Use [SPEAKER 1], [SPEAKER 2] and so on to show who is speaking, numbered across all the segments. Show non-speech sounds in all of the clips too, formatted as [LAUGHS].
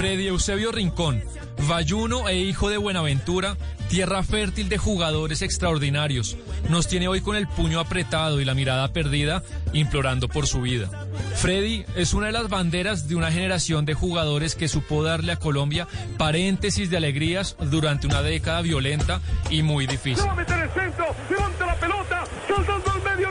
[SPEAKER 1] Freddy Eusebio Rincón, Vayuno e hijo de Buenaventura, tierra fértil de jugadores extraordinarios, nos tiene hoy con el puño apretado y la mirada perdida, implorando por su vida. Freddy es una de las banderas de una generación de jugadores que supo darle a Colombia paréntesis de alegrías durante una década violenta y muy difícil.
[SPEAKER 2] la pelota, medio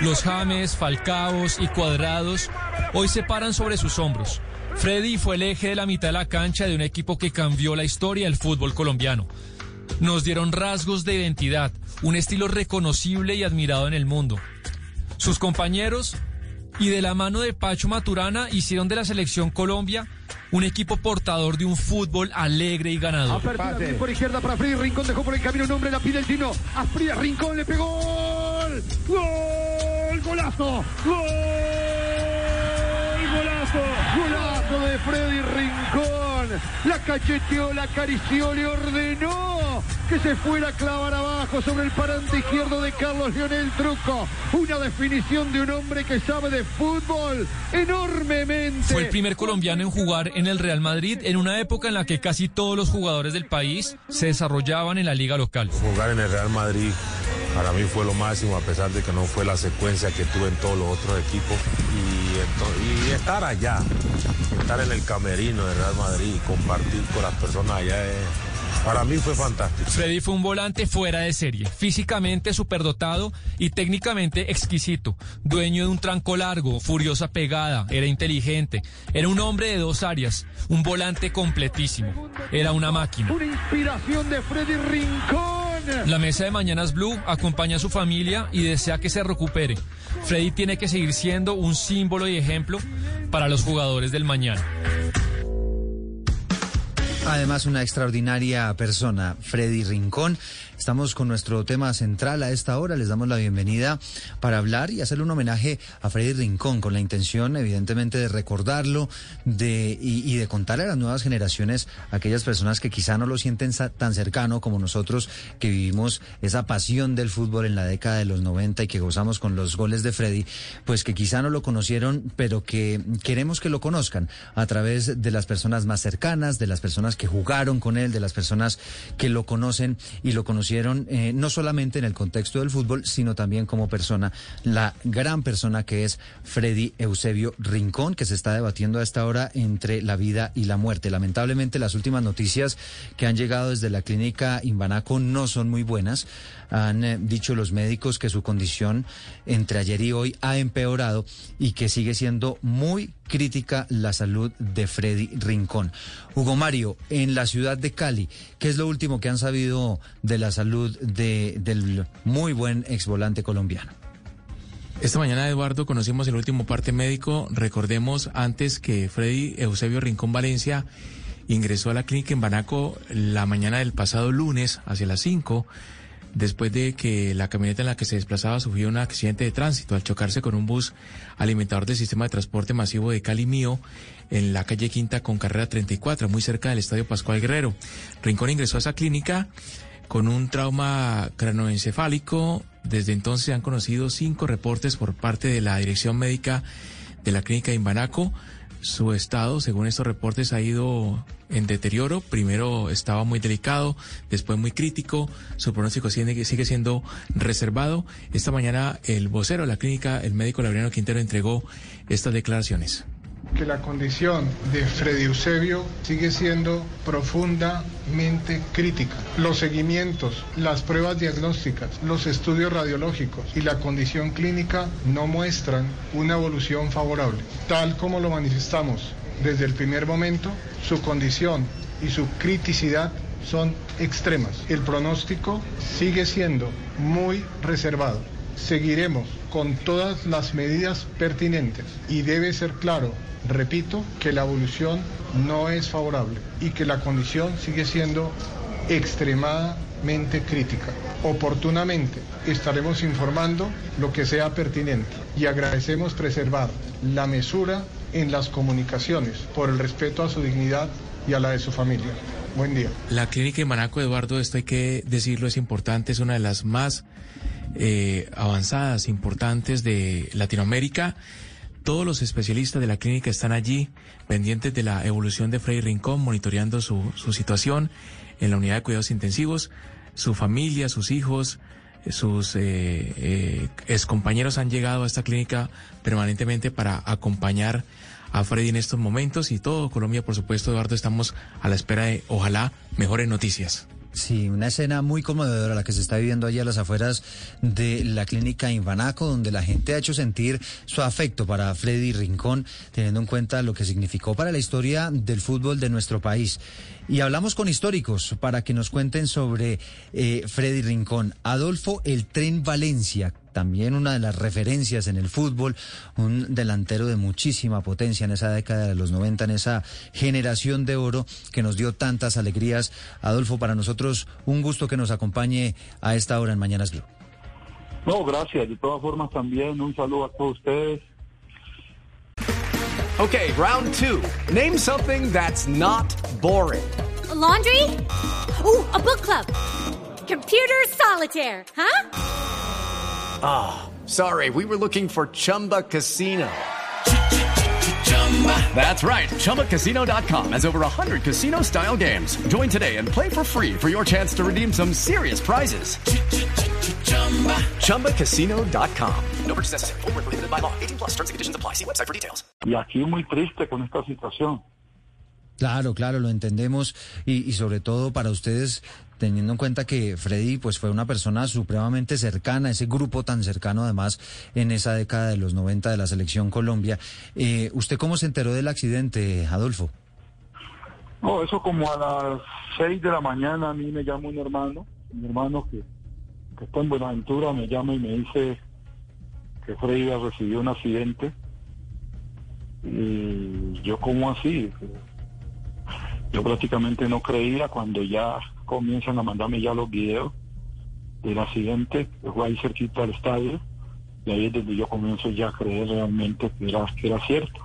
[SPEAKER 1] Los James, Falcaos y Cuadrados hoy se paran sobre sus hombros. Freddy fue el eje de la mitad de la cancha de un equipo que cambió la historia del fútbol colombiano. Nos dieron rasgos de identidad, un estilo reconocible y admirado en el mundo. Sus compañeros y de la mano de Pacho Maturana hicieron de la selección Colombia un equipo portador de un fútbol alegre y ganador.
[SPEAKER 2] Apertura por izquierda para Freddy Rincón dejó por el camino un hombre, la pide el Tino. A Rincón le pegó. ¡Gol! ¡Golazo! ¡Gol! ¡Golazo! ¡Golazo de Freddy Rincón! La cacheteó, la acarició, le ordenó que se fuera a clavar abajo sobre el parante izquierdo de Carlos Leonel Truco. Una definición de un hombre que sabe de fútbol enormemente.
[SPEAKER 1] Fue el primer colombiano en jugar en el Real Madrid en una época en la que casi todos los jugadores del país se desarrollaban en la liga local.
[SPEAKER 3] Jugar en el Real Madrid para mí fue lo máximo, a pesar de que no fue la secuencia que tuve en todos los otros equipos. Y, estar allá, estar en el camerino de Real Madrid y compartir con las personas allá para mí fue fantástico.
[SPEAKER 1] Freddy fue un volante fuera de serie, físicamente superdotado y técnicamente exquisito. Dueño de un tranco largo, furiosa pegada, era inteligente. Era un hombre de dos áreas, un volante completísimo. Era una máquina.
[SPEAKER 2] Una inspiración de Freddy Rincón.
[SPEAKER 1] La mesa de Mañanas Blue acompaña a su familia y desea que se recupere. Freddy tiene que seguir siendo un símbolo y ejemplo para los jugadores del mañana.
[SPEAKER 4] Además, una extraordinaria persona, Freddy Rincón. Estamos con nuestro tema central a esta hora. Les damos la bienvenida para hablar y hacerle un homenaje a Freddy Rincón, con la intención, evidentemente, de recordarlo de, y, de contarle a las nuevas generaciones, aquellas personas que quizá no lo sienten tan cercano como nosotros, que vivimos esa pasión del fútbol en la década de los 90 y que gozamos con los goles de Freddy, pues que quizá no lo conocieron, pero que queremos que lo conozcan a través de las personas más cercanas, de las personas que jugaron con él, de las personas que lo conocen y lo eh, no solamente en el contexto del fútbol, sino también como persona, la gran persona que es Freddy Eusebio Rincón, que se está debatiendo a esta hora entre la vida y la muerte. Lamentablemente las últimas noticias que han llegado desde la clínica Imbanaco no son muy buenas. Han eh, dicho los médicos que su condición entre ayer y hoy ha empeorado y que sigue siendo muy crítica la salud de Freddy Rincón. Hugo Mario, en la ciudad de Cali, ¿qué es lo último que han sabido de la salud de, del muy buen exvolante colombiano?
[SPEAKER 5] Esta mañana, Eduardo, conocimos el último parte médico. Recordemos antes que Freddy Eusebio Rincón Valencia ingresó a la clínica en Banaco la mañana del pasado lunes, hacia las 5 después de que la camioneta en la que se desplazaba sufrió un accidente de tránsito al chocarse con un bus alimentador del sistema de transporte masivo de Cali Mío en la calle Quinta con carrera 34, muy cerca del Estadio Pascual Guerrero. Rincón ingresó a esa clínica con un trauma cranoencefálico. Desde entonces se han conocido cinco reportes por parte de la Dirección Médica de la Clínica de Imbanaco Su estado, según estos reportes, ha ido en deterioro. Primero estaba muy delicado, después muy crítico. Su pronóstico sigue, siendo reservado. Esta mañana el vocero de la clínica, el médico Laureano Quintero, entregó estas declaraciones
[SPEAKER 6] que la condición de Freddy Eusebio sigue siendo profundamente crítica. Los seguimientos, las pruebas diagnósticas, los estudios radiológicos y la condición clínica no muestran una evolución favorable. Tal como lo manifestamos desde el primer momento, su condición y su criticidad son extremas. El pronóstico sigue siendo muy reservado. Seguiremos con todas las medidas pertinentes y debe ser claro repito, que la evolución no es favorable y que la condición sigue siendo extremadamente crítica. Oportunamente estaremos informando lo que sea pertinente y agradecemos preservar la mesura en las comunicaciones por el respeto a su dignidad y a la de su familia. Buen día.
[SPEAKER 5] La clínica de Manaco, Eduardo, esto hay que decirlo, es importante, es una de las más eh, avanzadas, importantes de Latinoamérica. Todos los especialistas de la clínica están allí, pendientes de la evolución de Freddy Rincón, monitoreando su, su situación en la unidad de cuidados intensivos. Su familia, sus hijos, sus eh, eh, han llegado a esta clínica permanentemente para acompañar a Freddy en estos momentos y todo Colombia, por supuesto, Eduardo, estamos a la espera de, ojalá, mejores noticias.
[SPEAKER 4] Sí, una escena muy conmovedora la que se está viviendo allí a las afueras de la clínica Invanaco, donde la gente ha hecho sentir su afecto para Freddy Rincón, teniendo en cuenta lo que significó para la historia del fútbol de nuestro país. Y hablamos con históricos para que nos cuenten sobre eh, Freddy Rincón. Adolfo El Tren Valencia, también una de las referencias en el fútbol, un delantero de muchísima potencia en esa década de los 90, en esa generación de oro que nos dio tantas alegrías. Adolfo, para nosotros un gusto que nos acompañe a esta hora en Mañanas Blue.
[SPEAKER 7] No, gracias. De todas formas también un saludo a todos ustedes.
[SPEAKER 8] Okay, round two. Name something that's not boring.
[SPEAKER 9] laundry? Ooh, a book club. Computer solitaire, huh?
[SPEAKER 8] Ah, oh, sorry, we were looking for Chumba Casino. That's right. ChumbaCasino.com has over 100 casino style games. Join today and play for free for your chance to redeem some serious prizes. ChumbaCasino.com. No purchase necessary. Full prohibited by law. 18 plus terms and conditions apply. See website for details.
[SPEAKER 7] Y aquí muy triste con esta situación.
[SPEAKER 4] Claro, claro, lo entendemos. Y, y sobre todo para ustedes teniendo en cuenta que Freddy pues fue una persona supremamente cercana, ese grupo tan cercano además en esa década de los 90 de la selección Colombia. Eh, ¿Usted cómo se enteró del accidente, Adolfo?
[SPEAKER 7] No, eso como a las 6 de la mañana a mí me llama un hermano, un hermano que, que está en Buenaventura, me llama y me dice que Freddy recibió un accidente. Y yo como así, yo prácticamente no creía cuando ya comienzan a mandarme ya los videos del accidente, que fue ahí cerquita al estadio, y ahí es donde yo comienzo ya a creer realmente que era, que era cierto.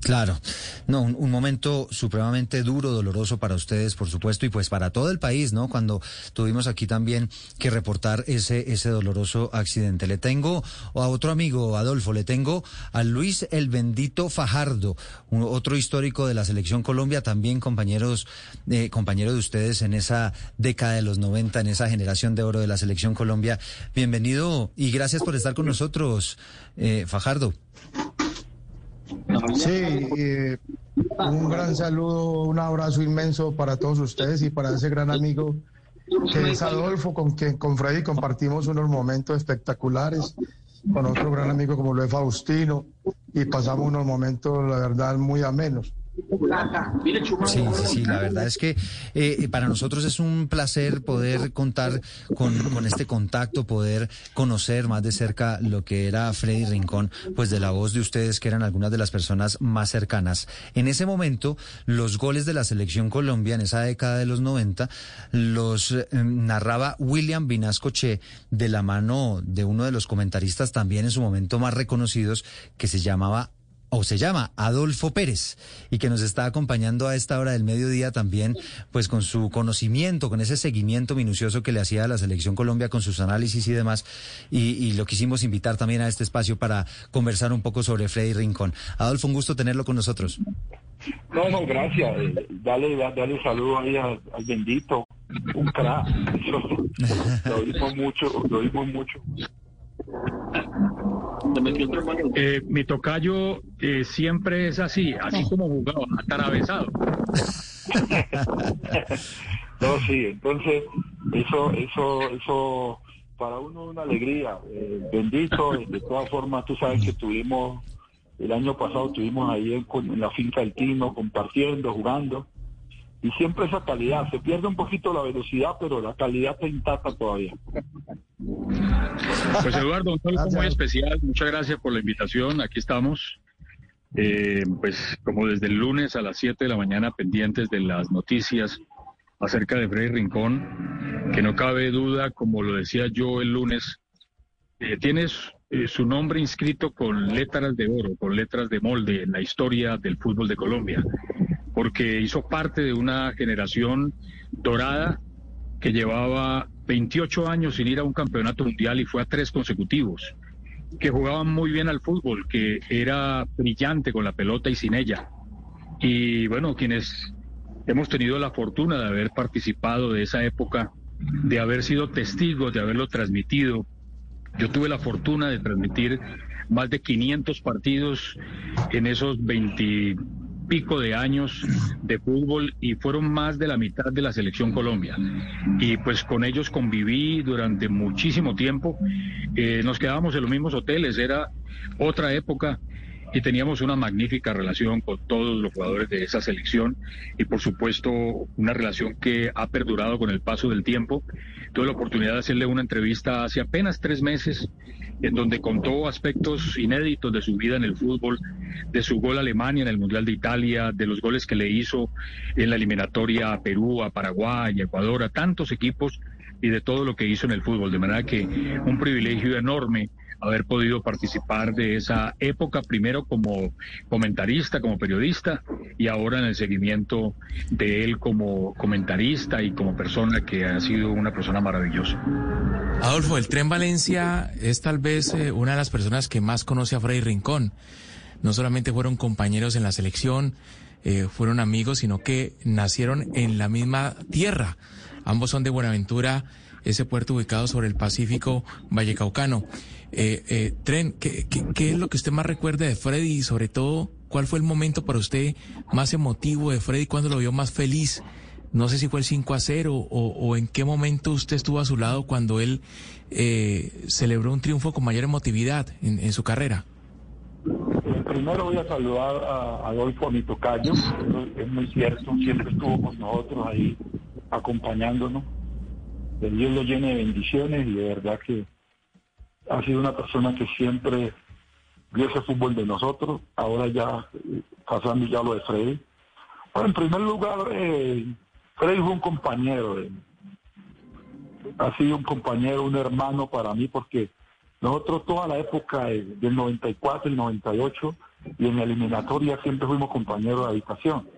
[SPEAKER 4] Claro, no, un, momento supremamente duro, doloroso para ustedes, por supuesto, y pues para todo el país, ¿no? Cuando tuvimos aquí también que reportar ese, ese doloroso accidente. Le tengo a otro amigo, Adolfo, le tengo a Luis el Bendito Fajardo, otro histórico de la Selección Colombia, también compañeros, eh, compañero de ustedes en esa década de los 90, en esa generación de oro de la Selección Colombia. Bienvenido y gracias por estar con nosotros, eh, Fajardo.
[SPEAKER 10] Sí, eh, un gran saludo, un abrazo inmenso para todos ustedes y para ese gran amigo que es Adolfo, con quien con Freddy compartimos unos momentos espectaculares, con otro gran amigo como lo es Faustino, y pasamos unos momentos, la verdad, muy amenos.
[SPEAKER 4] Sí, sí, sí, la verdad es que eh, para nosotros es un placer poder contar con, este contacto, poder conocer más de cerca lo que era Freddy Rincón, pues de la voz de ustedes, que eran algunas de las personas más cercanas. En ese momento, los goles de la selección Colombia en esa década de los 90 los eh, narraba William Vinasco Che de la mano de uno de los comentaristas también en su momento más reconocidos, que se llamaba o se llama Adolfo Pérez y que nos está acompañando a esta hora del mediodía también, pues con su conocimiento, con ese seguimiento minucioso que le hacía a la selección Colombia con sus análisis y demás. Y, lo quisimos invitar también a este espacio para conversar un poco sobre Freddy Rincón. Adolfo, un gusto tenerlo con nosotros.
[SPEAKER 7] No, no, gracias. Eh, dale, dale saludo ahí al, bendito, un crack. [LAUGHS] lo oímos mucho, lo oímos mucho.
[SPEAKER 11] Eh, mi tocayo eh, siempre es así, así como jugaba, atravesado. [LAUGHS]
[SPEAKER 7] no, sí, entonces eso, eso, eso para uno es una alegría. Eh, bendito, de todas formas, tú sabes que tuvimos, el año pasado estuvimos ahí en, en la finca del Tino, compartiendo, jugando y siempre esa calidad. Se pierde un poquito la velocidad, pero la calidad está intacta todavía.
[SPEAKER 11] Pues Eduardo, un saludo muy especial. Muchas gracias por la invitación. Aquí estamos. Eh, pues como desde el lunes a las 7 de la mañana pendientes de las noticias acerca de Freddy Rincón, que no cabe duda, como lo decía yo el lunes, eh, tienes eh, su nombre inscrito con letras de oro, con letras de molde en la historia del fútbol de Colombia porque hizo parte de una generación dorada que llevaba 28 años sin ir a un campeonato mundial y fue a tres consecutivos, que jugaban muy bien al fútbol, que era brillante con la pelota y sin ella. Y bueno, quienes hemos tenido la fortuna de haber participado de esa época, de haber sido testigos, de haberlo transmitido. Yo tuve la fortuna de transmitir más de 500 partidos en esos 20 pico de años de fútbol y fueron más de la mitad de la selección Colombia. Y pues con ellos conviví durante muchísimo tiempo. Eh, nos quedábamos en los mismos hoteles, era otra época y teníamos una magnífica relación con todos los jugadores de esa selección y por supuesto una relación que ha perdurado con el paso del tiempo. Tuve la oportunidad de hacerle una entrevista hace apenas tres meses en donde contó aspectos inéditos de su vida en el fútbol, de su gol a Alemania en el Mundial de Italia, de los goles que le hizo en la eliminatoria a Perú, a Paraguay, a Ecuador, a tantos equipos y de todo lo que hizo en el fútbol. De manera que un privilegio enorme haber podido participar de esa época, primero como comentarista, como periodista, y ahora en el seguimiento de él como comentarista y como persona que ha sido una persona maravillosa.
[SPEAKER 5] Adolfo, el Tren Valencia es tal vez eh, una de las personas que más conoce a Freddy Rincón. No solamente fueron compañeros en la selección, eh, fueron amigos, sino que nacieron en la misma tierra. Ambos son de Buenaventura, ese puerto ubicado sobre el Pacífico Vallecaucano. Eh, eh, Tren, ¿qué, ¿qué, es lo que usted más recuerda de Freddy y sobre todo, cuál fue el momento para usted más emotivo de Freddy, cuando lo vio más feliz? No sé si fue el 5 a 0 o, en qué momento usted estuvo a su lado cuando él eh, celebró un triunfo con mayor emotividad en, su carrera.
[SPEAKER 7] Primero voy a saludar a Adolfo, a mi tocayo. Es muy cierto, siempre estuvo con nosotros ahí acompañándonos. Que Dios lo llene de bendiciones y de verdad que ha sido una persona que siempre vio ese fútbol de nosotros, ahora ya pasando ya lo de Freddy. Bueno, en primer lugar, eh, Freddy fue un compañero, eh, ha sido un compañero, un hermano para mí, porque nosotros toda la época del 94 y 98 y en la eliminatoria siempre fuimos compañeros de habitación.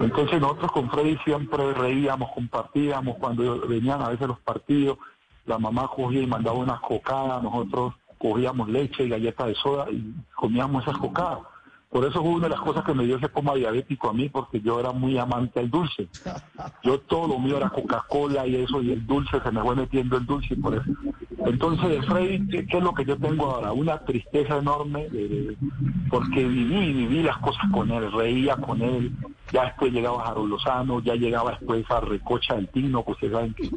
[SPEAKER 7] Entonces nosotros con Freddy siempre reíamos, compartíamos cuando venían a veces los partidos, la mamá cogía y mandaba unas cocadas, nosotros cogíamos leche y galletas de soda y comíamos esas cocadas. Por eso fue una de las cosas que me dio ese coma diabético a mí, porque yo era muy amante del dulce. Yo todo lo mío era Coca-Cola y eso, y el dulce, se me fue metiendo el dulce por eso. Entonces, Freddy, ¿qué, es lo que yo tengo ahora? Una tristeza enorme, porque viví, viví las cosas con él, reía con él. Ya después llegaba Jaro Lozano, ya llegaba después a Recocha del Tino, pues ustedes saben que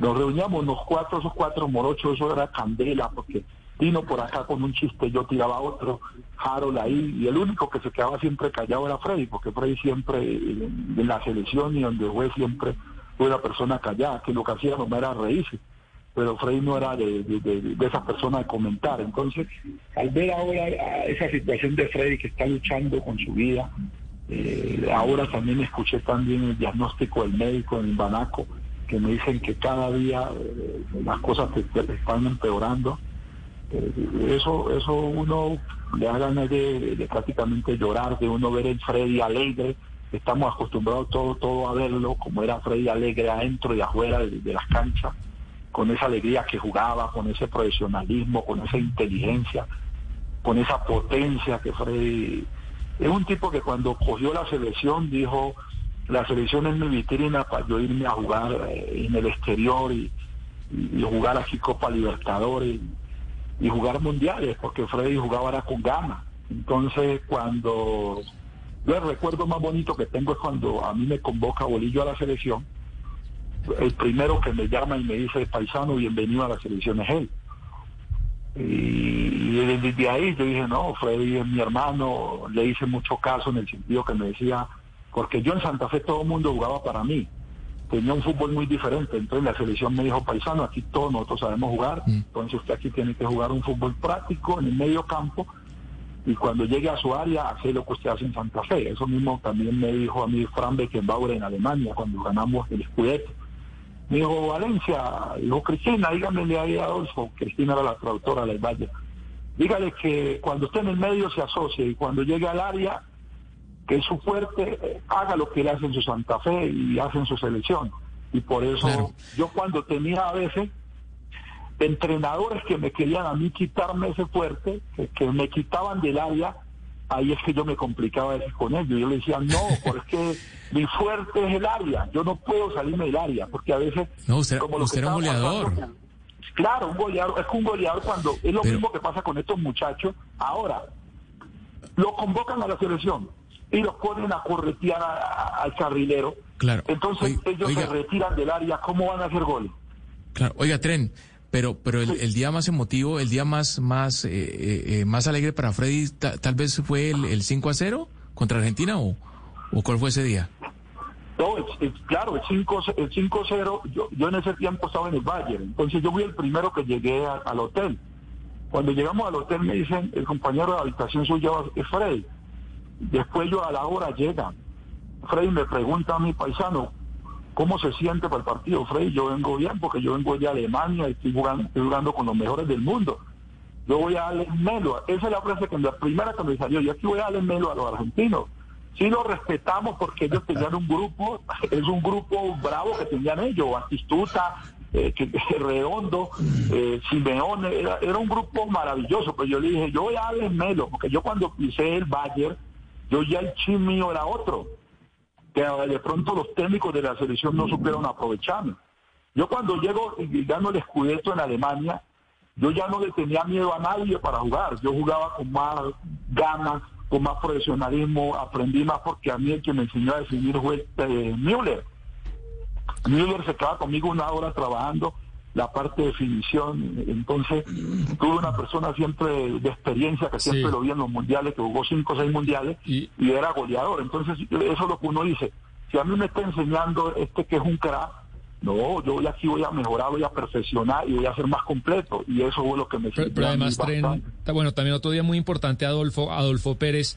[SPEAKER 7] nos reuníamos los cuatro, esos cuatro morochos, eso era candela, porque Tino por acá con un chiste, yo tiraba otro, Harold ahí, y el único que se quedaba siempre callado era Freddy, porque Freddy siempre, en la selección y donde fue siempre fue una persona callada, que lo que hacía no era reírse, pero Freddy no era de, de, esas personas de comentar. Entonces, al ver ahora esa situación de Freddy que está luchando con su vida, eh, ahora también escuché también el diagnóstico del médico en el Banaco, que me dicen que cada día eh, las cosas están empeorando. Eh, eso, eso uno le da ganas de, prácticamente llorar, de uno ver el Freddy alegre. Estamos acostumbrados todo, todo a verlo, como era Freddy alegre adentro y afuera de, las canchas, con esa alegría que jugaba, con ese profesionalismo, con esa inteligencia, con esa potencia que Freddy... Es un tipo que cuando cogió la selección dijo, la selección es mi vitrina para yo irme a jugar eh, en el exterior y, jugar aquí Copa Libertadores y jugar mundiales, porque Freddy jugaba ahora con gana. Entonces, cuando yo el recuerdo más bonito que tengo es cuando a mí me convoca Bolillo a la selección, el primero que me llama y me dice, paisano, bienvenido a la selección es él. Y desde ahí yo dije, no, Freddy es mi hermano, le hice mucho caso en el sentido que me decía, porque yo en Santa Fe todo el mundo jugaba para mí tenía un fútbol muy diferente. Entonces la selección me dijo, paisano, aquí todos nosotros sabemos jugar, mm. entonces usted aquí tiene que jugar un fútbol práctico en el medio campo y cuando llegue a su área, hacer lo que usted hace en Santa Fe. Eso mismo también me dijo a mí Fran Beckenbauer en Alemania cuando ganamos el Scudetto. Me dijo, Valencia, dijo Cristina, dígame ahí a Adolfo, Cristina era la traductora del Valle, dígale que cuando esté en el medio se asocie y cuando llegue al área que es su fuerte, eh, haga lo que él hace en su Santa Fe y hace en su selección. Y por eso yo cuando tenía a veces entrenadores que me querían a mí quitarme ese fuerte, que, me quitaban del área, ahí es que yo me complicaba a veces con ellos. Yo le decía, no, [LAUGHS] porque mi fuerte es el área, yo no puedo salirme del área, porque a veces...
[SPEAKER 5] No, usted, como usted era un goleador.
[SPEAKER 7] claro, un goleador, es que un goleador cuando es lo mismo que pasa con estos muchachos. Ahora, lo convocan a la selección, y los ponen a corretear al carrilero.
[SPEAKER 5] Claro.
[SPEAKER 7] Entonces ellos se retiran del área, ¿cómo van a hacer goles?
[SPEAKER 5] Claro, oiga, tren, pero pero el, día más emotivo, el día más más eh, eh, eh, más alegre para Freddy, tal vez fue el, 5 a 0 contra Argentina o, o cuál fue ese día?
[SPEAKER 7] No, claro, el 5 el 0 yo, yo en ese tiempo estaba en el Bayern, entonces yo fui el primero que llegué al hotel. Cuando llegamos al hotel me dicen, el compañero de habitación suyo es Freddy Después yo a la hora llega. Frey me pregunta a mi paisano, ¿cómo se siente para el partido? Frey, yo vengo bien porque yo vengo de Alemania y estoy jugando, con los mejores del mundo. Yo voy a darle melo. Esa es la frase que la primera que me salió. Yo aquí voy a darle melo a los argentinos. Sí lo respetamos porque ellos tenían un grupo, [LAUGHS] es un grupo bravo que tenían ellos, Batistuta, eh, que, [LAUGHS] Redondo, eh, Simeone, era, un grupo maravilloso, pero yo le dije, yo voy a darle melo, porque yo cuando pisé el Bayern, yo ya el chin mío era otro, que de pronto los técnicos de la selección no supieron aprovecharme. Yo cuando llego y gano el escudeto en Alemania, yo ya no le tenía miedo a nadie para jugar. Yo jugaba con más ganas, con más profesionalismo, aprendí más porque a mí el que me enseñó a definir fue eh, Müller. Müller se quedaba conmigo una hora trabajando la parte de definición. Entonces, tuve una persona siempre de experiencia que siempre lo vi en los mundiales, que jugó cinco o seis mundiales y, era goleador. Entonces, eso es lo que uno dice. Si a mí me está enseñando este que es un crack, no, yo aquí voy a mejorar, voy a perfeccionar y voy a ser más completo. Y eso fue lo que me
[SPEAKER 1] Pero, pero además, bueno, también otro día muy importante, Adolfo, Adolfo Pérez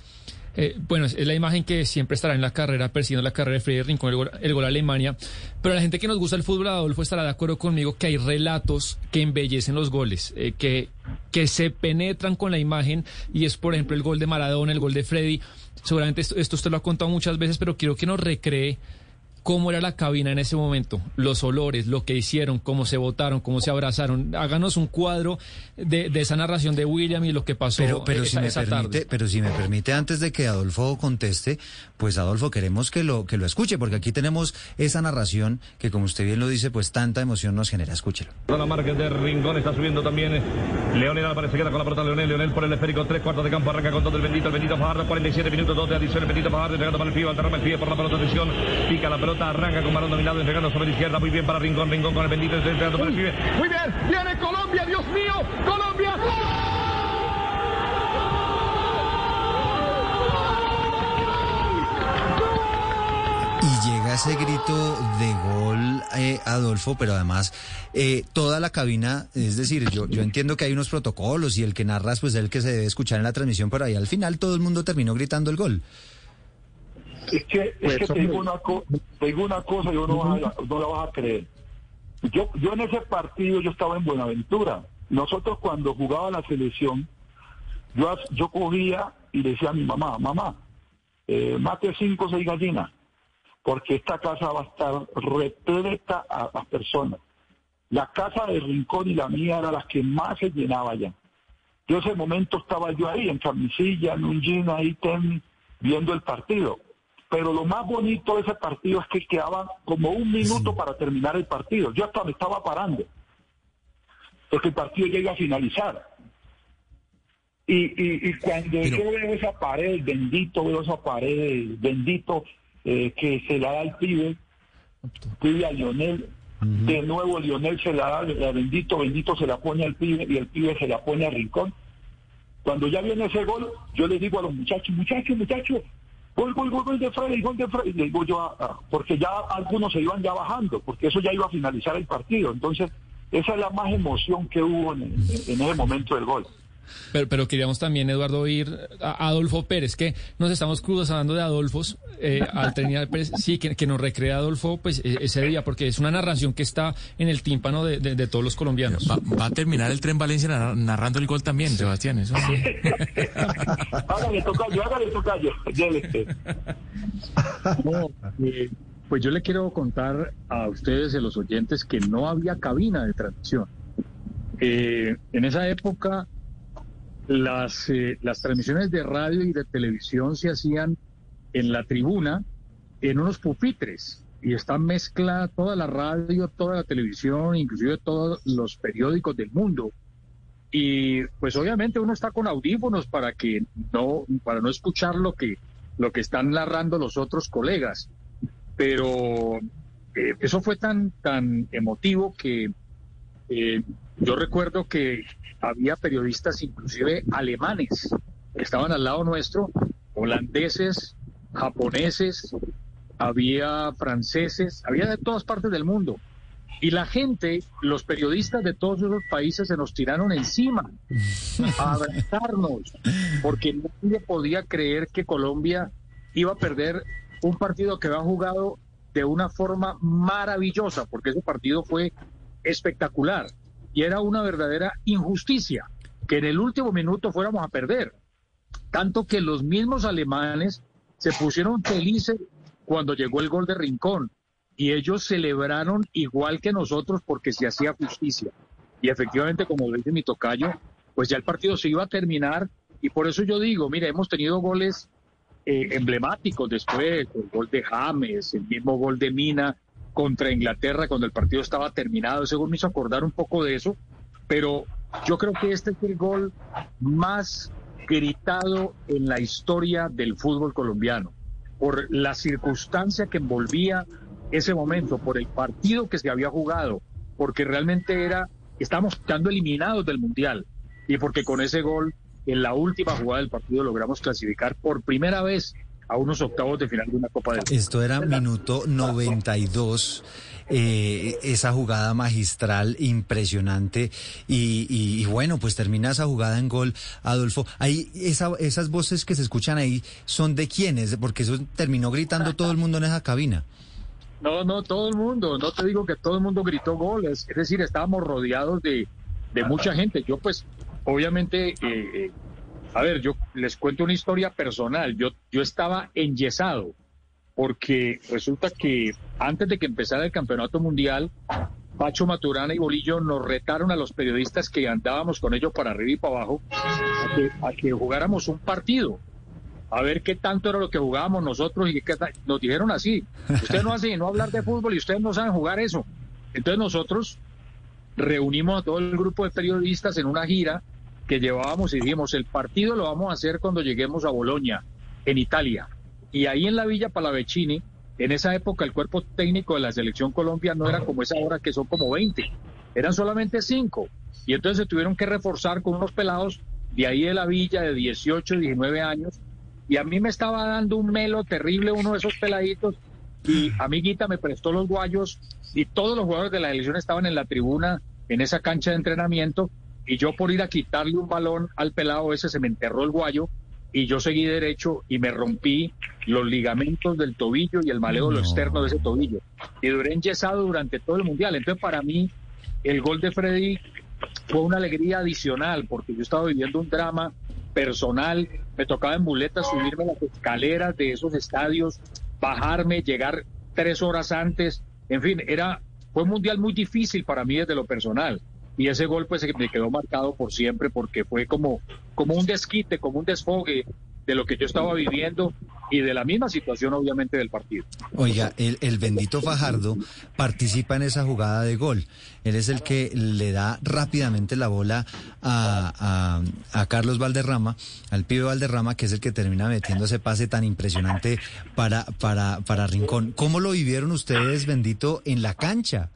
[SPEAKER 1] eh, bueno, es la imagen que siempre estará en la carrera, persiguiendo la carrera de Freddy Rincón, el gol, a Alemania. Pero la gente que nos gusta el fútbol, Adolfo, estará de acuerdo conmigo que hay relatos que embellecen los goles, eh, que, que se penetran con la imagen. Y es, por ejemplo, el gol de Maradona, el gol de Freddy. Seguramente esto, esto usted lo ha contado muchas veces, pero quiero que nos recree cómo era la cabina en ese momento, los olores, lo que hicieron, cómo se votaron, cómo se abrazaron. Háganos un cuadro de, esa narración de William y lo que pasó
[SPEAKER 4] pero, pero
[SPEAKER 1] esa,
[SPEAKER 4] si me permite, Pero si me permite, antes de que Adolfo conteste, pues Adolfo, queremos que lo, que lo escuche, porque aquí tenemos esa narración que, como usted bien lo dice, pues tanta emoción nos genera. Escúchelo.
[SPEAKER 12] La marca de Rincón está subiendo también. Leonel Álvarez se queda con la pelota. Leonel, Leonel por el esférico, tres cuartos de campo, arranca con todo el bendito, el bendito Fajardo, 47 minutos, dos de adición, el bendito Fajardo, entregando para el pie, alterrama el pie por la pelota, atención, pica la pelota, arranca con balón dominado, entregando sobre la izquierda, muy bien para Rincón, Rincón con el bendito, entregando para el. Muy bien, viene Colombia, Dios mío, Colombia.
[SPEAKER 4] Y llega ese grito de gol, eh, Adolfo, pero además eh, toda la cabina, es decir, yo, yo entiendo que hay unos protocolos y el que narras, pues es el que se debe escuchar en la transmisión, pero ahí al final todo el mundo terminó gritando el gol.
[SPEAKER 7] Es que, es que te, digo una una cosa y no, no la vas a creer. Yo, yo en ese partido yo estaba en Buenaventura nosotros cuando jugaba la selección, yo, yo cogía y decía a mi mamá, mamá, eh, mate cinco o seis gallinas, porque esta casa va a estar repleta a las personas. La casa de Rincón y la mía era las que más se llenaba ya. Yo ese momento estaba yo ahí, en camisilla, en un jean ahí, ten, viendo el partido. Pero lo más bonito de ese partido es que quedaba como un minuto para terminar el partido. Yo hasta me estaba parando, porque el partido llega a finalizar. Y, cuando yo veo esa pared, bendito, veo esa pared, bendito, eh, que se la da al pibe, pibe a Lionel, de nuevo Lionel se la da, bendito, bendito se la pone al pibe y el pibe se la pone a Rincón. Cuando ya viene ese gol, yo le digo a los muchachos, muchachos, muchachos, gol, gol, gol, de Freddy, gol de Freddy. Le digo yo, porque ya algunos se iban ya bajando, porque eso ya iba a finalizar el partido. Entonces, esa es la más emoción que hubo en ese momento del gol.
[SPEAKER 1] Pero, pero queríamos también, Eduardo, oír a Adolfo Pérez, que nos estamos cruzando de Adolfos eh, al Pérez, sí, que, nos recrea Adolfo pues e, ese día, porque es una narración que está en el tímpano de, todos los colombianos.
[SPEAKER 5] Va, a terminar el tren Valencia narrando el gol también, Sebastián, eso sí. [LAUGHS]
[SPEAKER 7] hágale tocayo, hágale tocayo.
[SPEAKER 11] No, eh, pues yo le quiero contar a ustedes, a los oyentes, que no había cabina de transmisión. Eh, en esa época las, eh, las transmisiones de radio y de televisión se hacían en la tribuna, en unos pupitres, y está mezclada toda la radio, toda la televisión, inclusive todos los periódicos del mundo. Y pues obviamente uno está con audífonos para que no, para no escuchar lo que, lo que están narrando los otros colegas. Pero eh, eso fue tan, tan emotivo que eh, yo recuerdo que había periodistas inclusive alemanes que estaban al lado nuestro, holandeses, japoneses, había franceses, había de todas partes del mundo. Y la gente, los periodistas de todos esos países se nos tiraron encima a abrazarnos, porque nadie podía creer que Colombia iba a perder un partido que había jugado de una forma maravillosa, porque ese partido fue espectacular y era una verdadera injusticia que en el último minuto fuéramos a perder. Tanto que los mismos alemanes se pusieron felices cuando llegó el gol de Rincón y ellos celebraron igual que nosotros porque se hacía justicia. Y efectivamente, como dice mi tocayo, pues ya el partido se iba a terminar y por eso yo digo, mire, hemos tenido goles eh, emblemáticos después, el gol de James, el mismo gol de Mina, contra Inglaterra cuando el partido estaba terminado. Ese gol me hizo acordar un poco de eso, pero yo creo que este es el gol más gritado en la historia del fútbol colombiano, por la circunstancia que envolvía ese momento, por el partido que se había jugado, porque realmente era, estamos quedando eliminados del Mundial y porque con ese gol en la última jugada del partido logramos clasificar por primera vez a unos octavos de final de una Copa del Mundo.
[SPEAKER 4] Esto era minuto 92. Eh, esa jugada magistral impresionante y, y, bueno pues termina esa jugada en gol Adolfo ahí esa, esas voces que se escuchan ahí son de quiénes porque eso terminó gritando todo el mundo en esa cabina
[SPEAKER 11] no no todo el mundo no te digo que todo el mundo gritó goles es decir estábamos rodeados de, de mucha gente yo pues obviamente eh, eh a ver, yo les cuento una historia personal. Yo, yo estaba enyesado porque resulta que antes de que empezara el campeonato mundial, Pacho Maturana y Bolillo nos retaron a los periodistas que andábamos con ellos para arriba y para abajo a que, jugáramos un partido. A ver qué tanto era lo que jugábamos nosotros y qué nos dijeron así. Ustedes no hacen no hablar de fútbol y ustedes no saben jugar eso. Entonces nosotros reunimos a todo el grupo de periodistas en una gira que llevábamos y dijimos, el partido lo vamos a hacer cuando lleguemos a Bolonia, en Italia. Y ahí en la Villa Palavecini, en esa época el cuerpo técnico de la selección Colombia no era como esa hora que son como 20, eran solamente 5. Y entonces se tuvieron que reforzar con unos pelados de ahí de la Villa de 18, 19 años. Y a mí me estaba dando un melo terrible uno de esos peladitos. Y amiguita me prestó los guayos y todos los jugadores de la selección estaban en la tribuna, en esa cancha de entrenamiento y yo por ir a quitarle un balón al pelado ese se me enterró el guayo y yo seguí derecho y me rompí los ligamentos del tobillo y el maléolo externo de ese tobillo. Y duré enyesado durante todo el mundial. Entonces para mí el gol de Freddy fue una alegría adicional porque yo estaba viviendo un drama personal, me tocaba en muletas subirme las escaleras de esos estadios, bajarme, llegar tres horas antes, en fin, era fue un mundial muy difícil para mí desde lo personal y ese gol pues me quedó marcado por siempre porque fue como como un desquite, como un desfogue de lo que yo estaba viviendo y de la misma situación obviamente del partido.
[SPEAKER 4] Oiga, el, el, bendito Fajardo participa en esa jugada de gol. Él es el que le da rápidamente la bola a, a, a, Carlos Valderrama, al pibe Valderrama, que es el que termina metiendo ese pase tan impresionante para, para, para Rincón. ¿Cómo lo vivieron ustedes, bendito, en la cancha?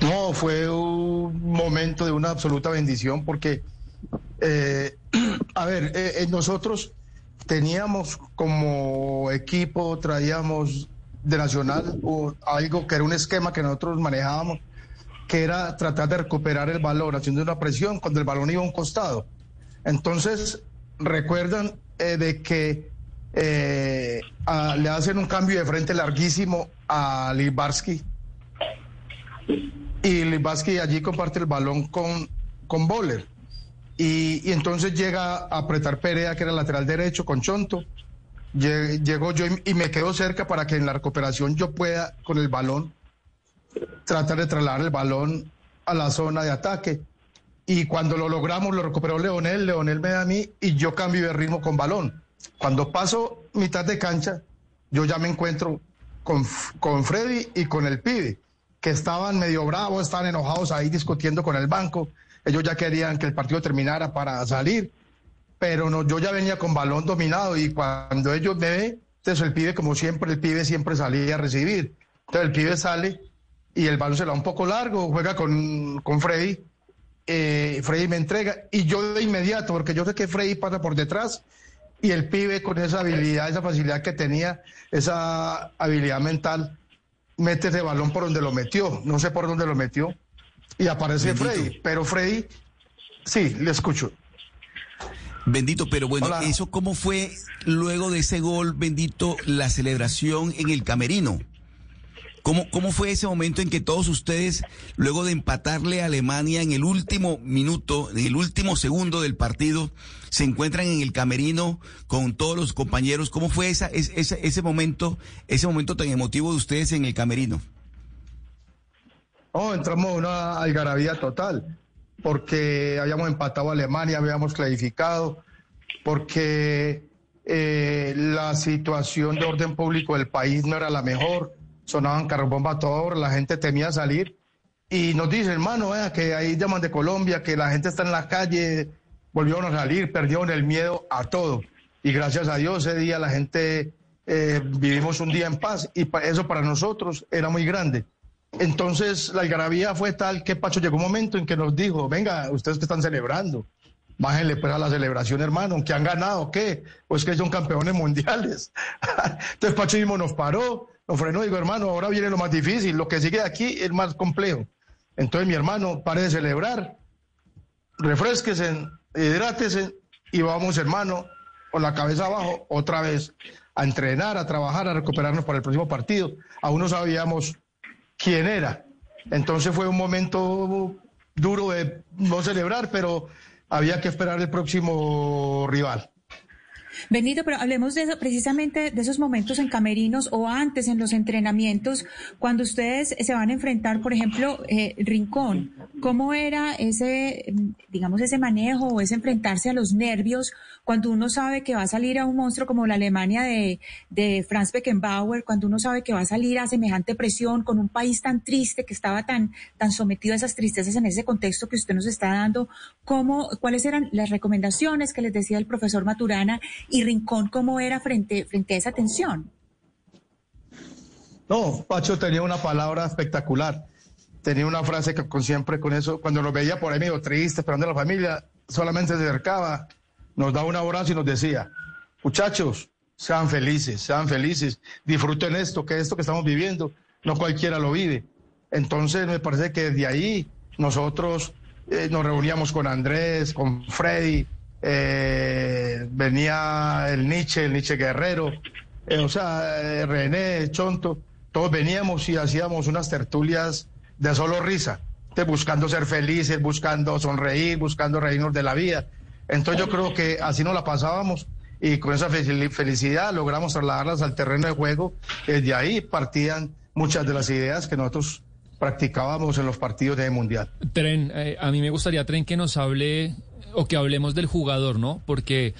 [SPEAKER 10] No, fue un momento de una absoluta bendición porque eh, [CLEARS THROAT] a ver, eh, eh, nosotros teníamos como equipo, traíamos de Nacional o algo que era un esquema que nosotros manejábamos, que era tratar de recuperar el balón haciendo una presión cuando el balón iba a un costado. Entonces, recuerdan de que le hacen un cambio de frente larguísimo a Libarsky y Libarsky allí comparte el balón con, con Boller. Y, entonces llega a apretar Perea, que era lateral derecho, con Chonto. Llego yo y, me quedo cerca para que en la recuperación yo pueda, con el balón, tratar de trasladar el balón a la zona de ataque. Y cuando lo logramos, lo recuperó Leonel, Leonel me da a mí y yo cambio de ritmo con balón. Cuando paso mitad de cancha, yo ya me encuentro con, con Freddy y con el pibe, que estaban medio bravos, estaban enojados ahí discutiendo con el banco. Ellos ya querían que el partido terminara para salir, pero no, yo ya venía con balón dominado y cuando ellos me ven, entonces el pibe, como siempre, el pibe siempre salía a recibir. Entonces el pibe sale y el balón se la da un poco largo, juega con, con Freddy. Eh, Freddy me entrega y yo de inmediato, porque yo sé que Freddy pasa por detrás y el pibe con esa habilidad, esa facilidad que tenía, esa habilidad mental, mete ese balón por donde lo metió. No sé por dónde lo metió y aparece Freddy. Pero Freddy, sí, le escucho.
[SPEAKER 13] Bendito, pero bueno, ¿eso cómo fue luego de ese gol, bendito, la celebración en el camerino? ¿Cómo, ¿Cómo fue ese momento en que todos ustedes, luego de empatarle a Alemania en el último minuto, en el último segundo del partido, se encuentran en el camerino con todos los compañeros? ¿Cómo fue esa, ese, ese momento, ese momento tan emotivo de ustedes en el camerino?
[SPEAKER 10] Oh, entramos en una algarabía total, porque habíamos empatado a Alemania, habíamos clasificado, porque eh, la situación de orden público del país no era la mejor, sonaban carros toda la gente temía salir. Y nos dice, hermano, que ahí llaman de Colombia, que la gente está en la calle, volvieron a salir, perdieron el miedo a todo. Y gracias a Dios ese día la gente eh, vivimos un día en paz y eso para nosotros era muy grande. Entonces la algarabía fue tal que Pacho llegó un momento en que nos dijo, venga, ustedes que están celebrando, bájenle pues a la celebración, hermano, que han ganado, ¿qué? Pues que son campeones mundiales. [LAUGHS] Entonces Pacho mismo nos paró, nos frenó y dijo, hermano, ahora viene lo más difícil, lo que sigue de aquí es más complejo. Entonces mi hermano, pare de celebrar, refresquese, hidrátese y vamos, hermano, con la cabeza abajo, otra vez, a entrenar, a trabajar, a recuperarnos para el próximo partido. Aún no sabíamos quién era. Entonces fue un momento duro de no celebrar, pero había que esperar el próximo rival.
[SPEAKER 14] Benito, pero hablemos de precisamente de esos momentos en camerinos o antes en los entrenamientos, cuando ustedes se van a enfrentar, por ejemplo, eh, Rincón. ¿Cómo era ese, digamos, ese manejo o ese enfrentarse a los nervios cuando uno sabe que va a salir a un monstruo como la Alemania de, de Franz Beckenbauer, cuando uno sabe que va a salir a semejante presión con un país tan triste que estaba tan, tan sometido a esas tristezas en ese contexto que usted nos está dando? ¿Cómo, ¿Cuáles eran las recomendaciones que les decía el profesor Maturana y Rincón cómo era frente, frente a esa tensión?
[SPEAKER 10] No, Pacho tenía una palabra espectacular. Tenía una frase que con siempre con eso, cuando lo veía por ahí medio triste, esperando a la familia, solamente se acercaba, nos daba un abrazo y nos decía, muchachos, sean felices, sean felices, disfruten esto, que esto que estamos viviendo, no cualquiera lo vive. Entonces me parece que desde ahí nosotros eh, nos reuníamos con Andrés, con Freddy, eh, venía el Nietzsche, el Nietzsche Guerrero, eh, o sea, eh, René, Chonto, todos veníamos y hacíamos unas tertulias de solo risa. buscando ser felices, buscando sonreír, buscando reírnos de la vida. Entonces yo creo que así nos la pasábamos y con esa felicidad logramos trasladarlas al terreno de juego. Desde ahí partían muchas de las ideas que nosotros practicábamos en los partidos de Mundial.
[SPEAKER 1] Tren, eh, a mí me gustaría, Tren, que nos hable o que hablemos del jugador, ¿no? Porque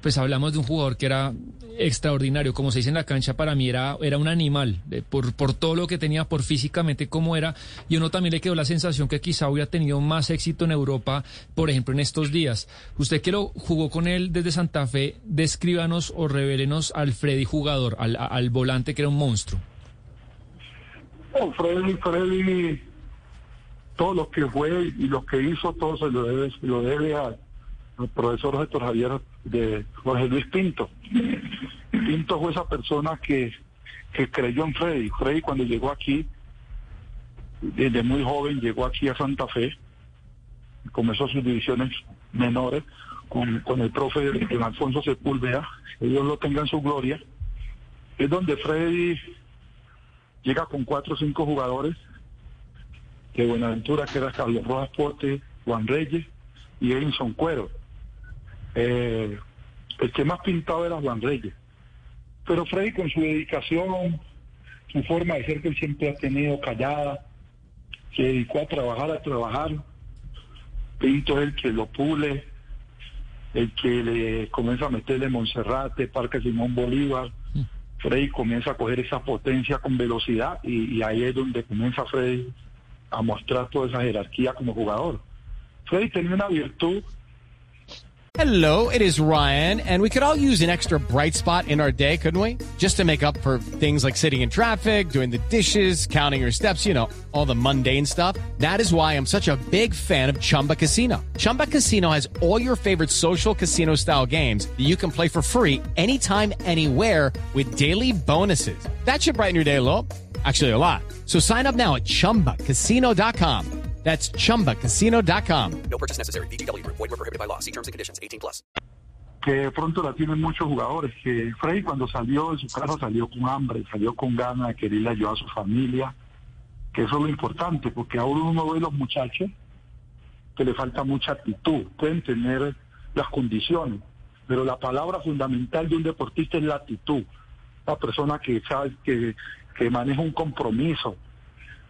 [SPEAKER 1] pues hablamos de un jugador que era extraordinario, como se dice en la cancha, para mí era, era un animal, por, por todo lo que tenía, por físicamente cómo era, y uno también le quedó la sensación que quizá hubiera tenido más éxito en Europa, por ejemplo, en estos días. Usted que lo jugó con él desde Santa Fe, descríbanos o revélenos al Freddy jugador, al, al volante que era un monstruo.
[SPEAKER 7] Freddy, Freddy, todo lo que fue y lo que hizo, todo se lo debe, se debe a el profesor Héctor Javier de Jorge Luis Pinto. Pinto fue esa persona que, que creyó en Freddy. Freddy cuando llegó aquí, desde muy joven, llegó aquí a Santa Fe, comenzó sus divisiones menores con, con el profe Alfonso Sepúlveda, Dios lo tenga en su gloria. Es donde Freddy llega con cuatro o cinco jugadores de Buenaventura, que era Carlos Rojas Porte, Juan Reyes y Edinson Cuero. Eh, el que más pintado era Juan Reyes. Pero Freddy con su dedicación, su forma de ser que él siempre ha tenido callada, se dedicó a trabajar, a trabajar. Pinto es el que lo pule, el que le comienza a meterle Monserrate, Parque Simón Bolívar. Freddy comienza a coger esa potencia con velocidad y, y ahí es donde comienza Freddy a mostrar toda esa jerarquía como jugador. Freddy tenía una virtud
[SPEAKER 15] Hello, it is Ryan, and we could all use an extra bright spot in our day, couldn't we? Just to make up for things like sitting in traffic, doing the dishes, counting your steps, you know, all the mundane stuff. That is why I'm such a big fan of Chumba Casino. Chumba Casino has all your favorite social casino style games that you can play for free anytime, anywhere with daily bonuses. That should brighten your day a little. Actually, a lot. So sign up now at chumbacasino.com. That's chumbacasino.com.
[SPEAKER 16] No purchase necessary. BGW. Void were prohibited by law. See terms and conditions 18 plus.
[SPEAKER 7] Que de pronto la tienen muchos jugadores. Que Frey cuando salió de su casa salió con hambre, salió con ganas de quererle ayudar a su familia. Que eso es lo importante, porque ahora uno ve los muchachos que le falta mucha actitud. Pueden tener las condiciones, pero la palabra fundamental de un deportista es la actitud. La persona que sabe que, que maneja un compromiso,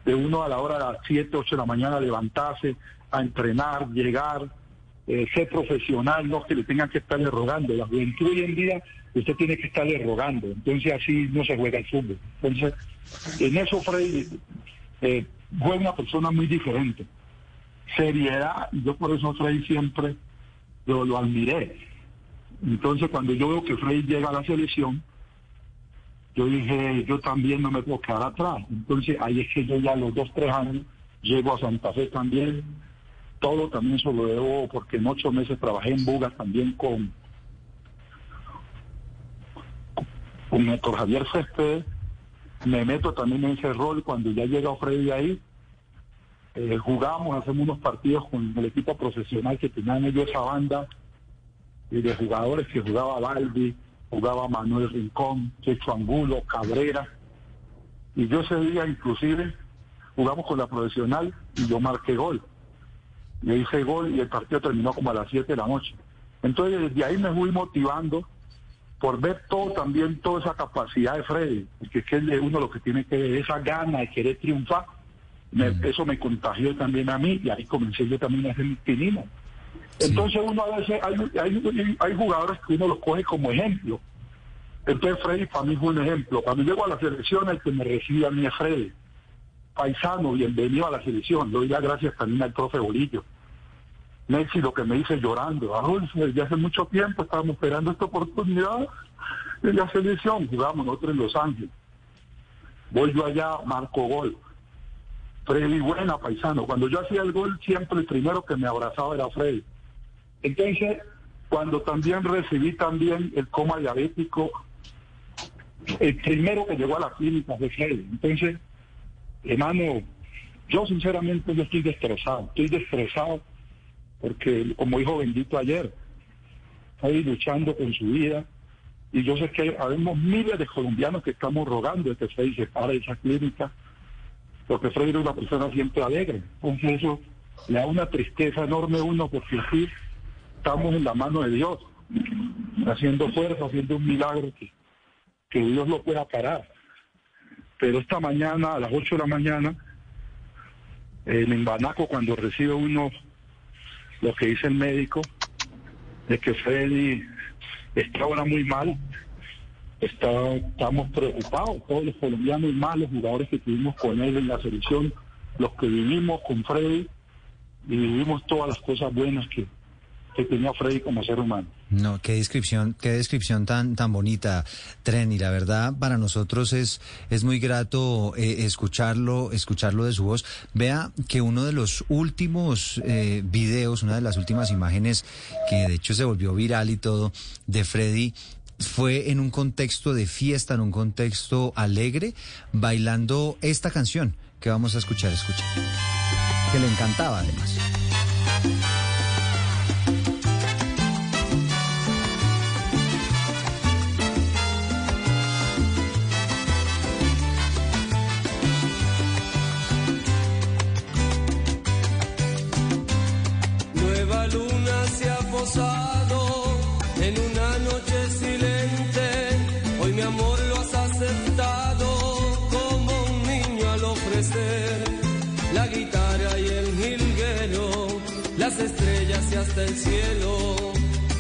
[SPEAKER 7] de uno a la hora de las 7, 8 de la mañana levantarse, a entrenar, llegar, eh, ser profesional, no que le tengan que estarle rogando. La juventud hoy en día, usted tiene que estarle rogando, entonces así no se juega el fútbol. Entonces, en eso Freddy eh, fue una persona muy diferente. Seriedad, yo por eso Freddy siempre lo, lo admiré. Entonces, cuando yo veo que Freddy llega a la selección, yo dije, yo también no me puedo quedar atrás. Entonces ahí es que yo ya a los dos, tres años llego a Santa Fe también. Todo también se lo debo porque en ocho meses trabajé en Bugas también con, con Héctor Javier Céspedes. Me meto también en ese rol cuando ya llega Freddy ahí. Eh, jugamos, hacemos unos partidos con el equipo profesional que tenían ellos esa banda y de jugadores que jugaba Balbi, jugaba Manuel Rincón, Checho Angulo, Cabrera. Y yo ese día inclusive jugamos con la profesional y yo marqué gol. Le hice gol y el partido terminó como a las 7 de la noche. Entonces desde ahí me fui motivando por ver todo también, toda esa capacidad de Freddy, porque es que uno lo que tiene que ver, esa gana de querer triunfar, eso me contagió también a mí y ahí comencé yo también a hacer mi entonces uno a veces, hay, jugadores que uno los coge como ejemplo. Entonces Freddy para mí fue un ejemplo. Cuando llego a la selección, el que me recibe a mí es Freddy. Paisano, bienvenido a la selección. Le doy las gracias también al profe Bolillo. Messi lo que me dice llorando. Desde hace mucho tiempo estábamos esperando esta oportunidad en la selección. Jugamos nosotros en Los Ángeles. Voy yo allá, marco gol. Freddy buena, paisano. Cuando yo hacía el gol, siempre el primero que me abrazaba era Freddy. Entonces, cuando también recibí también el coma diabético, el primero que llegó a la clínica fue Freddy. Entonces, hermano, yo sinceramente yo estoy destrozado, estoy destrozado porque, como dijo Bendito ayer, estoy luchando con su vida y yo sé que habemos miles de colombianos que estamos rogando que Freddy se pare de esa clínica porque Freddy era una persona siempre alegre. Entonces eso le da una tristeza enorme a uno porque así estamos en la mano de Dios, haciendo fuerza, haciendo un milagro que, que Dios lo pueda parar. Pero esta mañana, a las 8 de la mañana, en Embanaco, cuando recibe uno lo que dice el médico, es que Freddy está ahora muy mal, está, estamos preocupados, todos los colombianos y más los jugadores que tuvimos con él en la selección, los que vivimos con Freddy y vivimos todas las cosas buenas que, que tenía Freddy como ser humano.
[SPEAKER 4] No, qué descripción, qué descripción tan tan bonita, Tren, y la verdad para nosotros es es muy grato eh, escucharlo, escucharlo de su voz. Vea que uno de los últimos eh, videos, una de las últimas imágenes que de hecho se volvió viral y todo de Freddy fue en un contexto de fiesta, en un contexto alegre, bailando esta canción que vamos a escuchar, escucha, que le encantaba además.
[SPEAKER 17] El cielo.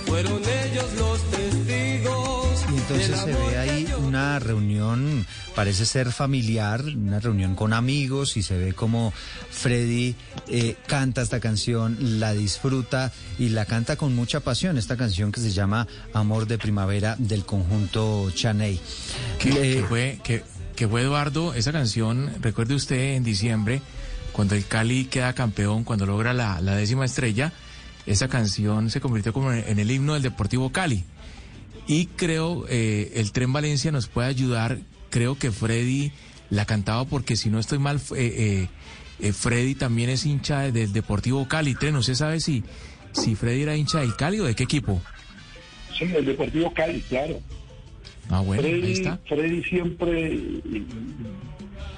[SPEAKER 17] Fueron ellos los testigos.
[SPEAKER 4] Y entonces se ve ahí una reunión, parece ser familiar, una reunión con amigos y se ve como Freddy eh, canta esta canción, la disfruta y la canta con mucha pasión, esta canción que se llama Amor de Primavera del conjunto Chaney.
[SPEAKER 5] Que, que fue, que, que fue Eduardo, esa canción, recuerde usted en diciembre, cuando el Cali queda campeón, cuando logra la, la décima estrella, esa canción se convirtió como en el himno del Deportivo Cali. Y creo eh, el Tren Valencia nos puede ayudar. Creo que Freddy la cantaba porque si no estoy mal, eh, eh, eh, Freddy también es hincha de- del Deportivo Cali. Tren, ¿usted sabe si, si Freddy era hincha del Cali o de qué equipo?
[SPEAKER 7] Sí, el Deportivo Cali, claro.
[SPEAKER 5] Ah, bueno, ahí
[SPEAKER 7] Freddy,
[SPEAKER 5] está.
[SPEAKER 7] Freddy siempre,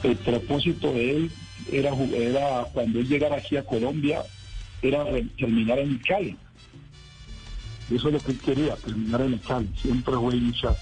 [SPEAKER 7] el propósito de él era, era cuando él llegara aquí a Colombia, era re- terminar en el Cali. Eso es lo que él quería, terminar en el Cali. Siempre fue hincha.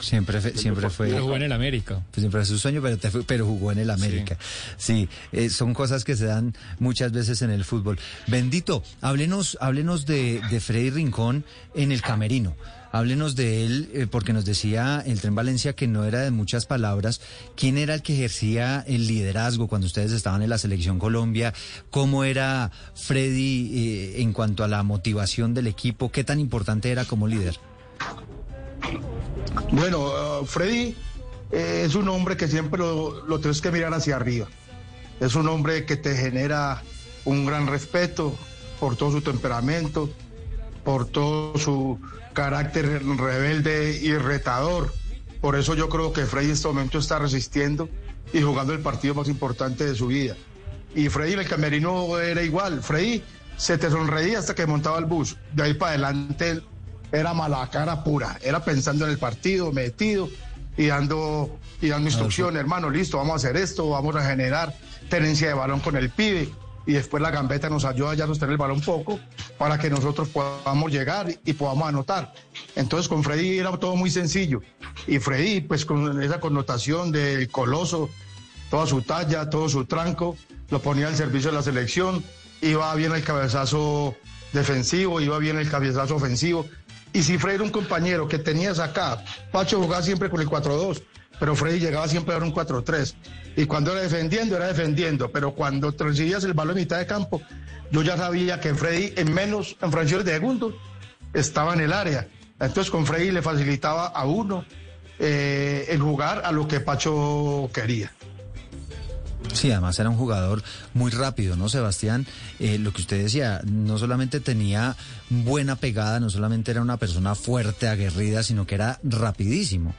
[SPEAKER 4] Siempre, fue- siempre fue.
[SPEAKER 1] Pero jugó en el América.
[SPEAKER 4] Pues siempre fue su sueño, pero, te fue- pero jugó en el América. Sí, eh, son cosas que se dan muchas veces en el fútbol. Bendito, háblenos, háblenos de, de Freddy Rincón en el camerino. Háblenos de él, eh, porque nos decía el Tren Valencia que no era de muchas palabras. ¿Quién era el que ejercía el liderazgo cuando ustedes estaban en la Selección Colombia? ¿Cómo era Freddy eh, en cuanto a la motivación del equipo? ¿Qué tan importante era como líder?
[SPEAKER 10] Bueno, uh, Freddy eh, es un hombre que siempre lo tienes que mirar hacia arriba. Es un hombre que te genera un gran respeto por todo su temperamento, por todo su carácter rebelde y retador. Por eso yo creo que Freddy en este momento está resistiendo y jugando el partido más importante de su vida. Y Freddy en el camerino era igual. Freddy se te sonreía hasta que montaba el bus. De ahí para adelante era mala cara pura. Era pensando en el partido, metido y dando, y dando instrucciones. Hermano, listo, vamos a hacer esto, vamos a generar tenencia de balón con el pibe. Y después la gambeta nos ayuda ya a sostener el balón un poco para que nosotros podamos llegar y podamos anotar. Entonces con Freddy era todo muy sencillo. Y Freddy, pues con esa connotación del coloso, toda su talla, todo su tranco, lo ponía al servicio de la selección, iba bien el cabezazo defensivo, iba bien el cabezazo ofensivo. Y si Freddy era un compañero que tenías acá, Pacho jugaba siempre con el 4-2, pero Freddy llegaba siempre a dar un 4-3. Y cuando era defendiendo, era defendiendo, pero cuando recibías el balón en mitad de campo, yo ya sabía que Freddy en menos, en fracciones de segundos, estaba en el área. Entonces con Freddy le facilitaba a uno eh, el jugar a lo que Pacho quería.
[SPEAKER 4] Sí, además era un jugador muy rápido, ¿no, Sebastián? Eh, lo que usted decía, no solamente tenía buena pegada, no solamente era una persona fuerte, aguerrida, sino que era rapidísimo.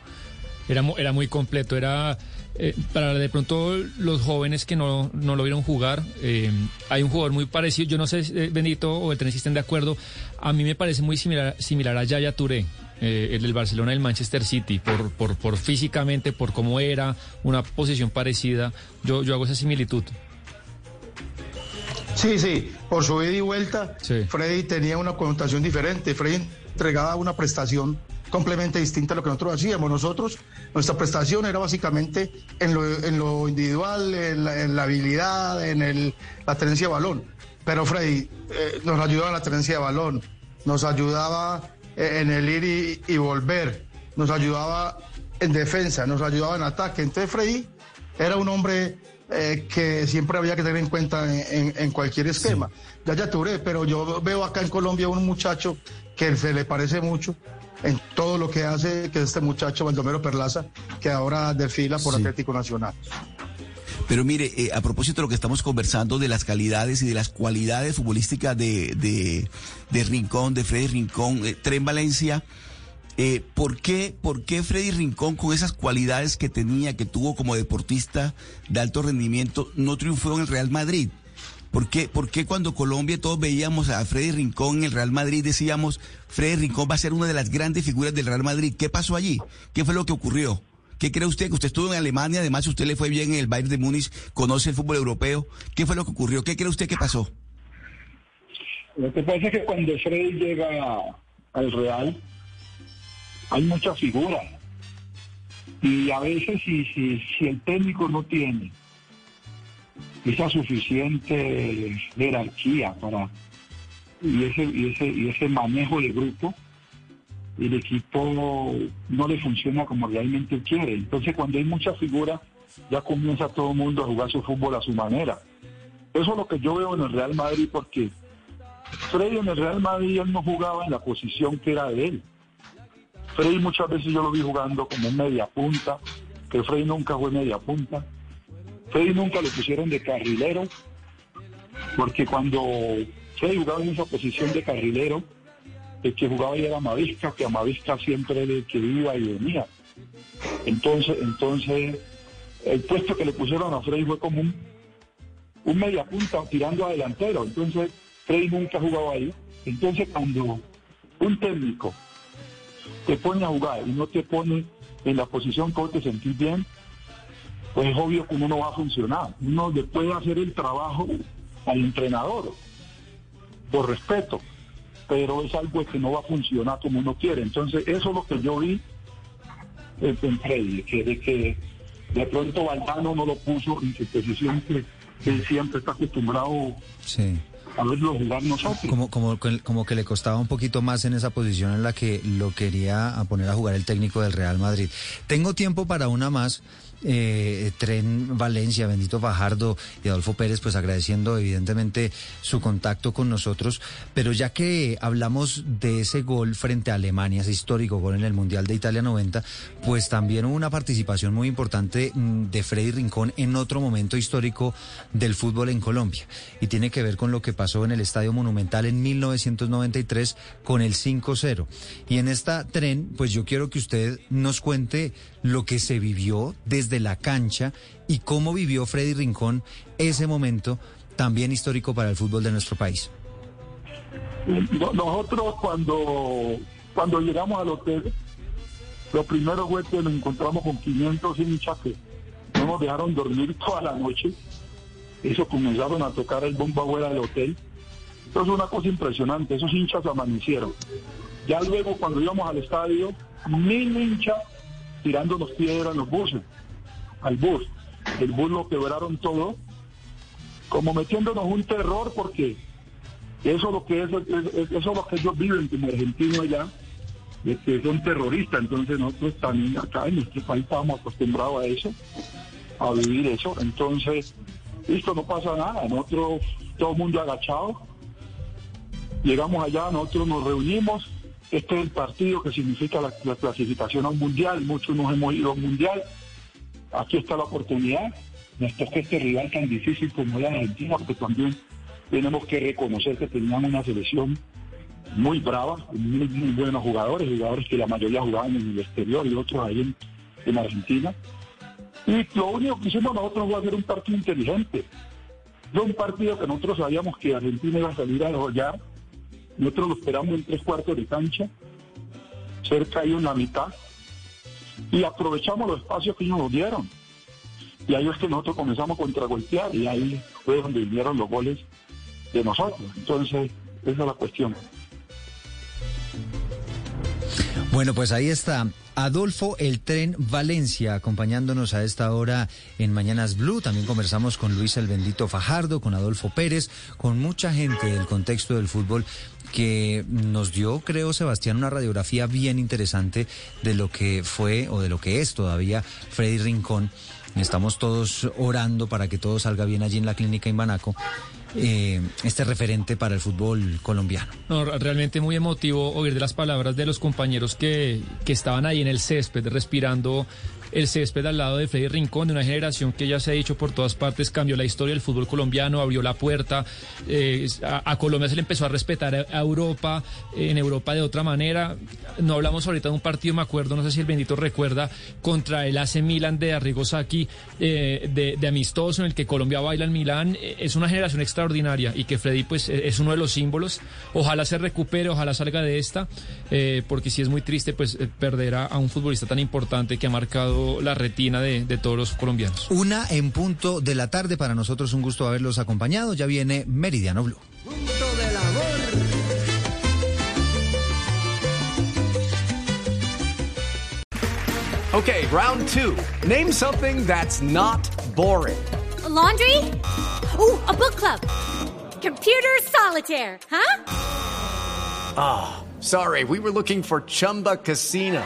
[SPEAKER 1] Era, era muy completo, era eh, para de pronto los jóvenes que no, no lo vieron jugar, eh, hay un jugador muy parecido, yo no sé, eh, Benito o el tren si estén de acuerdo, a mí me parece muy similar, similar a Yaya Touré. el del Barcelona y el Manchester City, por, por, por físicamente, por cómo era, una posición parecida. Yo, yo hago esa similitud.
[SPEAKER 10] Sí, sí, por su ida y vuelta, Freddy tenía una connotación diferente. Freddy entregaba una prestación completamente distinta a lo que nosotros hacíamos. Nosotros, nuestra prestación era básicamente en lo, en lo individual, en la, habilidad, en el, la tenencia de balón. Pero Freddy eh, nos ayudaba en la tenencia de balón, nos ayudaba eh, en el ir y, volver, nos ayudaba en defensa, nos ayudaba en ataque. Entonces Freddy era un hombre eh, que siempre había que tener en cuenta en, cualquier esquema. Ya ya tuve, pero yo veo acá en Colombia un muchacho que se le parece mucho en todo lo que hace, que es este muchacho Baldomero Perlaza, que ahora desfila por Atlético Nacional.
[SPEAKER 13] Pero mire, eh, a propósito de lo que estamos conversando de las calidades y de las cualidades futbolísticas de, de, Rincón, de Freddy Rincón, eh, Tren Valencia, eh, ¿por, qué, ¿por qué Freddy Rincón, con esas cualidades que tenía, que tuvo como deportista de alto rendimiento, no triunfó en el Real Madrid? ¿Por qué, ¿Por qué, cuando Colombia todos veíamos a Freddy Rincón en el Real Madrid decíamos, Freddy Rincón va a ser una de las grandes figuras del Real Madrid? ¿Qué pasó allí? ¿Qué fue lo que ocurrió? ¿Qué cree usted? Que usted estuvo en Alemania, además usted le fue bien en el Bayern de Múnich, conoce el fútbol europeo. ¿Qué fue lo que ocurrió? ¿Qué cree usted que pasó?
[SPEAKER 7] Lo que pasa es que cuando Freddy llega al Real, hay muchas figuras. Y a veces si, si, si el técnico no tiene esa suficiente jerarquía para y ese, y ese, y ese manejo de grupo, el equipo no le funciona como realmente quiere. Entonces cuando hay muchas figuras, ya comienza todo el mundo a jugar su fútbol a su manera. Eso es lo que yo veo en el Real Madrid porque Freddy en el Real Madrid él no jugaba en la posición que era de él. Freddy muchas veces yo lo vi jugando como media punta, que Freddy nunca fue media punta. Freddy nunca lo pusieron de carrilero, porque cuando Freddy jugaba en esa posición de carrilero, el que jugaba ahí era Mavisca, que a Mavisca siempre era el que iba y venía. Entonces, entonces, el puesto que le pusieron a Freddy fue como un, un media punta tirando a delantero. Entonces, Freddy nunca jugaba ahí. Entonces, cuando un técnico te pone a jugar y no te pone en la posición que te sentís bien, pues es obvio que uno no va a funcionar. Uno le puede hacer el trabajo al entrenador, por respeto, pero es algo que no va a funcionar como uno quiere. Entonces, eso es lo que yo vi en Freddy, que de que de pronto Valdano no lo puso en su posición que él siempre está acostumbrado a verlo jugar nosotros.
[SPEAKER 4] Como, como, como que le costaba un poquito más en esa posición en la que lo quería poner a jugar el técnico del Real Madrid. Tengo tiempo para una más eh, Tren Valencia, Bendito Fajardo y Adolfo Pérez, pues agradeciendo evidentemente su contacto con nosotros. Pero ya que hablamos de ese gol frente a Alemania, ese histórico gol en el Mundial de Italia 90, pues también hubo una participación muy importante mm, de Freddy Rincón en otro momento histórico del fútbol en Colombia. Y tiene que ver con lo que pasó en el Estadio Monumental en 1993 con el 5-0. Y en esta tren, pues yo quiero que usted nos cuente lo que se vivió desde la cancha y cómo vivió Freddy Rincón ese momento también histórico para el fútbol de nuestro país.
[SPEAKER 7] Nosotros cuando, cuando llegamos al hotel, lo primero fue que nos encontramos con 500 hinchas que no nos dejaron dormir toda la noche. Eso comenzaron a tocar el bomba afuera del hotel. Eso es una cosa impresionante, esos hinchas amanecieron. Ya luego cuando íbamos al estadio, mil hinchas tirándonos piedras en los buses, al bus. El bus lo quebraron todo, como metiéndonos un terror porque eso es lo que es, eso es lo que ellos viven como argentinos allá, de que son terroristas. Entonces nosotros también acá en nuestro país estábamos acostumbrados a eso, a vivir eso. Entonces, esto no pasa nada. Nosotros, todo el mundo agachado, llegamos allá, nosotros nos reunimos este es el partido que significa la, clasificación a un mundial. Muchos nos hemos ido a un mundial. Aquí está la oportunidad. Nos toca este rival tan difícil como la Argentina, porque también tenemos que reconocer que tenían una selección muy brava, muy, buenos jugadores, jugadores que la mayoría jugaban en el exterior y otros ahí en, Argentina. Y lo único que hicimos nosotros fue hacer un partido inteligente. Un partido que nosotros sabíamos que Argentina iba a salir a hollar nosotros lo esperamos en tres cuartos de cancha. cerca en la mitad, y aprovechamos los espacios que ellos nos dieron. Y ahí es que nosotros comenzamos a contragolpear y ahí fue donde vinieron los goles de nosotros. Entonces, esa es la cuestión.
[SPEAKER 4] Bueno, pues ahí está. Adolfo El Tren Valencia acompañándonos a esta hora en Mañanas Blue. También conversamos con Luis el Bendito Fajardo, con Adolfo Pérez, con mucha gente del contexto del fútbol que nos dio, creo, Sebastián, una radiografía bien interesante de lo que fue o de lo que es todavía Freddy Rincón. Estamos todos orando para que todo salga bien allí en la clínica en Banaco eh, este referente para el fútbol colombiano.
[SPEAKER 1] No, realmente muy emotivo oír de las palabras de los compañeros que, que estaban ahí en el césped respirando el césped al lado de Freddy Rincón, de una generación que ya se ha dicho por todas partes, cambió la historia del fútbol colombiano, abrió la puerta, eh, a, Colombia se le empezó a respetar a, Europa, en Europa de otra manera. No hablamos ahorita de un partido, me acuerdo, no sé si el bendito recuerda, contra el AC Milan de Arrigo Sacchi, eh, de, amistoso, en el que Colombia baila en Milán. Eh, es una generación extraordinaria y que Freddy pues es uno de los símbolos. Ojalá se recupere, ojalá salga de esta, porque si es muy triste pues perder a un futbolista tan importante que ha marcado la retina de, de, todos los colombianos.
[SPEAKER 4] Una en punto de la tarde, para nosotros un gusto haberlos acompañado. Ya viene Meridiano Blue. Punto.
[SPEAKER 8] Okay, round two. Name something that's not boring.
[SPEAKER 9] A laundry? Ooh, a book club. Computer solitaire, huh?
[SPEAKER 8] Ah, oh, sorry, we were looking for Chumba Casino.